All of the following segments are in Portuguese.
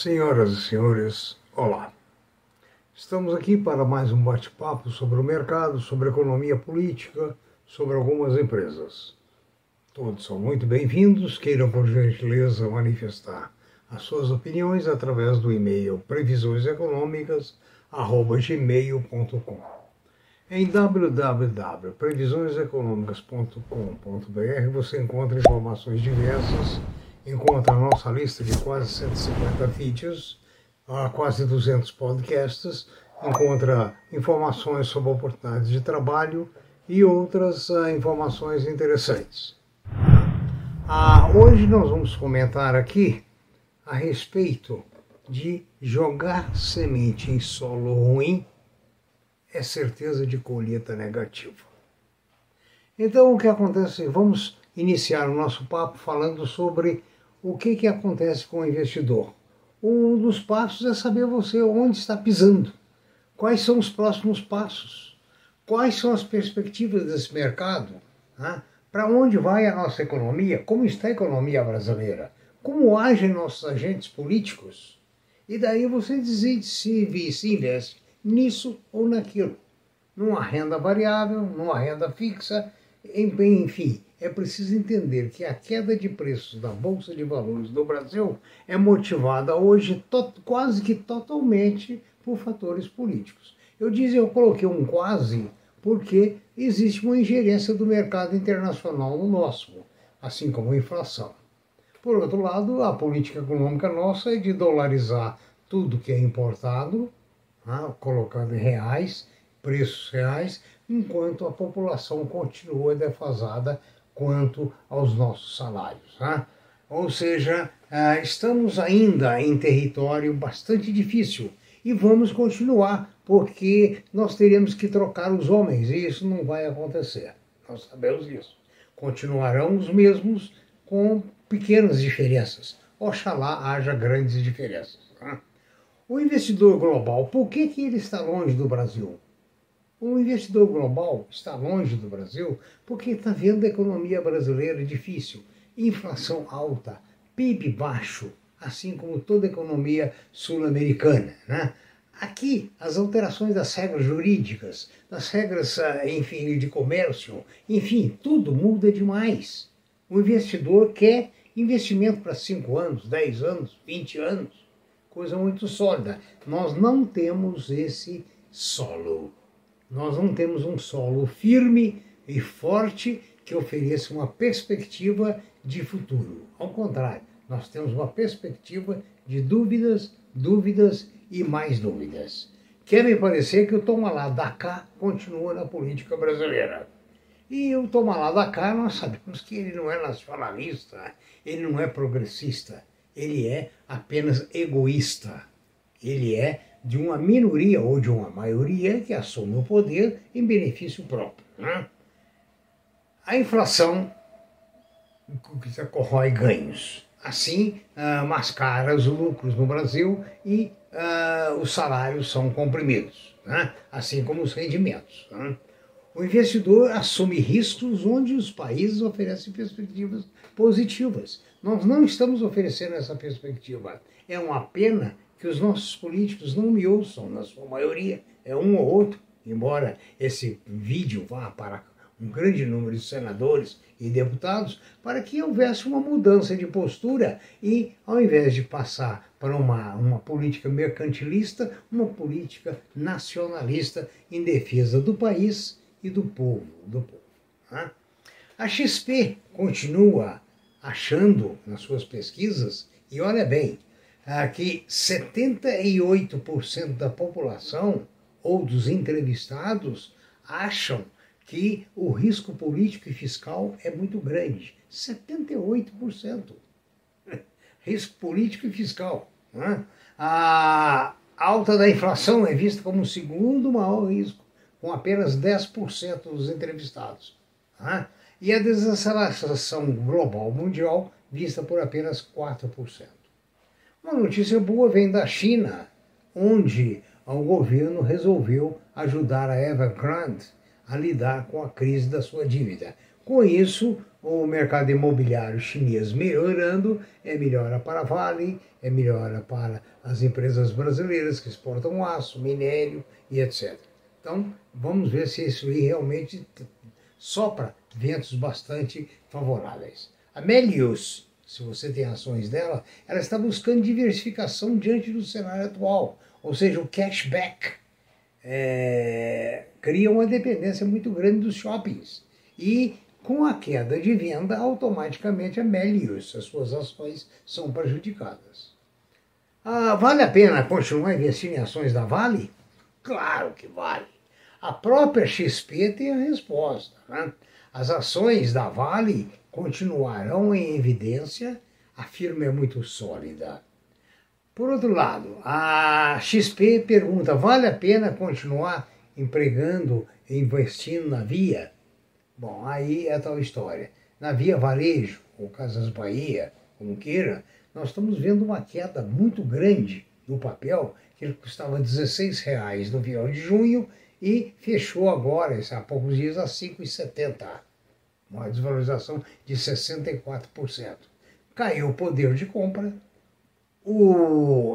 Senhoras e senhores, olá. Estamos aqui para mais um bate-papo sobre o mercado, sobre economia política, sobre algumas empresas. Todos são muito bem-vindos, queiram por gentileza manifestar as suas opiniões através do e-mail previsioneseconômicas@gmail.com. Em www.previsioneseconômicas.com.br você encontra informações diversas encontra a nossa lista de quase 150 vídeos, quase 200 podcasts, encontra informações sobre oportunidades de trabalho e outras uh, informações interessantes. Uh, hoje nós vamos comentar aqui a respeito de jogar semente em solo ruim é certeza de colheita negativa. Então o que acontece? Vamos iniciar o nosso papo falando sobre o que, que acontece com o investidor? Um dos passos é saber você onde está pisando. Quais são os próximos passos? Quais são as perspectivas desse mercado? Né? Para onde vai a nossa economia? Como está a economia brasileira? Como agem nossos agentes políticos? E daí você decide se, se investe nisso ou naquilo. Numa renda variável, numa renda fixa, enfim, é preciso entender que a queda de preços da Bolsa de Valores do Brasil é motivada hoje quase que totalmente por fatores políticos. Eu dizia, eu coloquei um quase porque existe uma ingerência do mercado internacional no nosso, assim como a inflação. Por outro lado, a política econômica nossa é de dolarizar tudo que é importado, né, colocando em reais, preços reais, enquanto a população continua defasada quanto aos nossos salários. Né? Ou seja, ah, estamos ainda em território bastante difícil e vamos continuar, porque nós teremos que trocar os homens e isso não vai acontecer. Nós sabemos disso. Continuarão os mesmos com pequenas diferenças. Oxalá haja grandes diferenças. Né? O investidor global, por que, que ele está longe do Brasil? O investidor global está longe do Brasil porque está vendo a economia brasileira difícil, inflação alta, PIB baixo, assim como toda a economia sul-americana. Né? Aqui, as alterações das regras jurídicas, das regras, ah, enfim, de comércio, enfim, tudo muda demais. O investidor quer investimento para 5 anos, 10 anos, 20 anos, coisa muito sólida. Nós não temos esse solo nós não temos um solo firme e forte que ofereça uma perspectiva de futuro. Ao contrário, nós temos uma perspectiva de dúvidas, dúvidas e mais dúvidas. Quer me parecer que o Tomalá da cá continua na política brasileira. E o Tomalá da cá, nós sabemos que ele não é nacionalista, ele não é progressista, ele é apenas egoísta. Ele é de uma minoria ou de uma maioria que assume o poder em benefício próprio. Né? A inflação corrói ganhos. Assim, uh, mascara os lucros no Brasil e uh, os salários são comprimidos, né? assim como os rendimentos. Né? O investidor assume riscos onde os países oferecem perspectivas positivas. Nós não estamos oferecendo essa perspectiva. É uma pena que os nossos políticos não me ouçam, na sua maioria, é um ou outro, embora esse vídeo vá para um grande número de senadores e deputados, para que houvesse uma mudança de postura e, ao invés de passar para uma, uma política mercantilista, uma política nacionalista em defesa do país e do povo. Do povo né? A XP continua achando nas suas pesquisas, e olha bem, que 78% da população ou dos entrevistados acham que o risco político e fiscal é muito grande. 78%. risco político e fiscal. Né? A alta da inflação é vista como o segundo maior risco, com apenas 10% dos entrevistados. Né? E a desaceleração global mundial vista por apenas 4%. Uma notícia boa vem da China, onde o governo resolveu ajudar a Evergrande a lidar com a crise da sua dívida. Com isso, o mercado imobiliário chinês melhorando, é melhora para a Vale, é melhora para as empresas brasileiras que exportam aço, minério e etc. Então, vamos ver se isso aí realmente sopra ventos bastante favoráveis. A Melius, se você tem ações dela, ela está buscando diversificação diante do cenário atual, ou seja, o cashback é, cria uma dependência muito grande dos shoppings. E com a queda de venda, automaticamente a Melius, as suas ações são prejudicadas. Ah, vale a pena continuar investindo em ações da Vale? Claro que vale. A própria XP tem a resposta. Né? As ações da Vale continuarão em evidência, a firma é muito sólida. Por outro lado, a XP pergunta: vale a pena continuar empregando e investindo na Via? Bom, aí é tal história. Na Via Varejo, ou Casas Bahia, como queira, nós estamos vendo uma queda muito grande do papel, que ele custava R$ no final de junho e fechou agora, há poucos dias, a 5,70. Uma desvalorização de 64%. Caiu o poder de compra,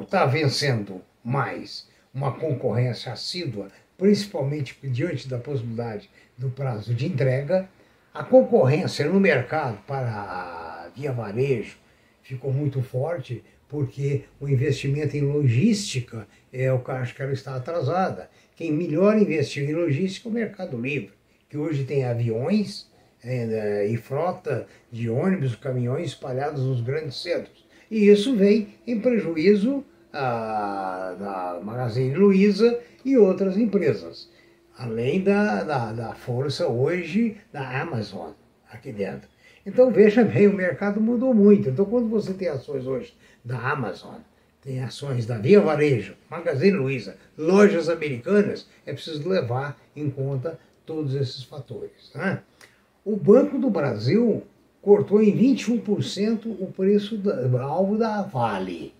está vencendo mais uma concorrência assídua, principalmente diante da possibilidade do prazo de entrega. A concorrência no mercado para via varejo ficou muito forte, porque o investimento em logística é o acho que ela está atrasada. Quem melhor investiu em logística é o Mercado Livre, que hoje tem aviões é, e frota de ônibus, caminhões espalhados nos grandes centros. E isso vem em prejuízo a, da Magazine Luiza e outras empresas, além da, da, da força hoje da Amazon aqui dentro. Então veja bem, o mercado mudou muito. Então quando você tem ações hoje da Amazon, tem ações da Via Varejo, Magazine Luiza, lojas americanas, é preciso levar em conta todos esses fatores. Né? O Banco do Brasil cortou em 21% o preço alvo da Vale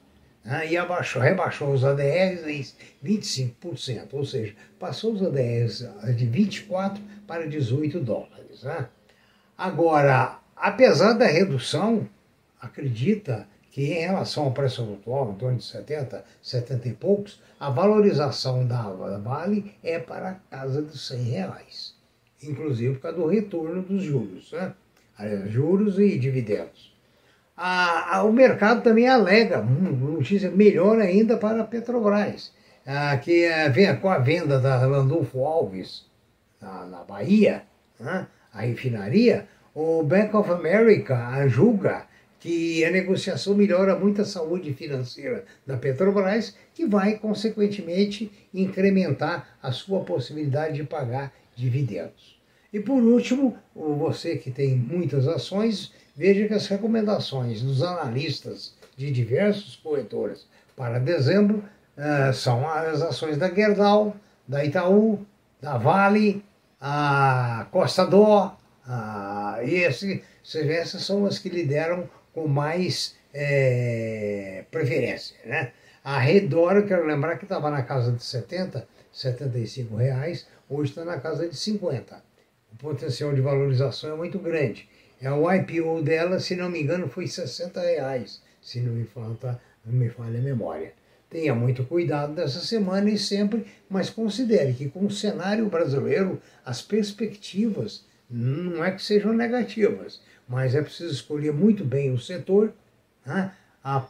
né? e abaixou, rebaixou os ADRs em 25%, ou seja, passou os ADRs de 24 para 18 dólares. Né? Agora, apesar da redução, acredita que em relação ao preço atual, em torno de 70, 70 e poucos, a valorização da Vale é para a casa dos 100 reais, inclusive por causa do retorno dos juros, né? juros e dividendos. A, a, o mercado também alega, notícia melhor ainda para a Petrobras, a, que a, vem com a venda da Landulfo Alves na, na Bahia, né? a refinaria, o Bank of America julga que a negociação melhora muito a saúde financeira da Petrobras, que vai, consequentemente, incrementar a sua possibilidade de pagar dividendos. E por último, você que tem muitas ações, veja que as recomendações dos analistas de diversos corretoras para dezembro uh, são as ações da Gerdau, da Itaú, da Vale, a Costa Dó, e esse, essas são as que lideram com mais é, preferência. Né? A Redora, quero lembrar que estava na casa de 70, 75 reais, hoje está na casa de 50. O potencial de valorização é muito grande. É, o IPO dela, se não me engano, foi 60 reais, se não me falta, não me falha a memória. Tenha muito cuidado dessa semana e sempre, mas considere que com o cenário brasileiro, as perspectivas não é que sejam negativas, mas é preciso escolher muito bem o setor né,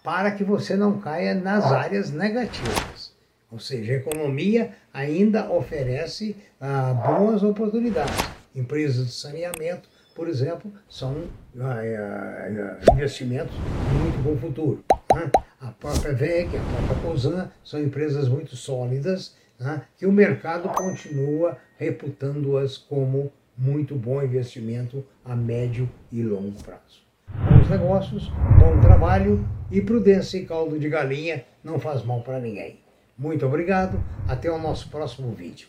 para que você não caia nas áreas negativas. Ou seja, a economia ainda oferece ah, boas oportunidades. Empresas de saneamento, por exemplo, são ah, ah, investimentos de muito bom futuro. Né? A própria VEG, a própria COSAN são empresas muito sólidas né, que o mercado continua reputando-as como muito bom investimento a médio e longo prazo. Bons negócios, bom trabalho e prudência e caldo de galinha não faz mal para ninguém. Muito obrigado, até o nosso próximo vídeo.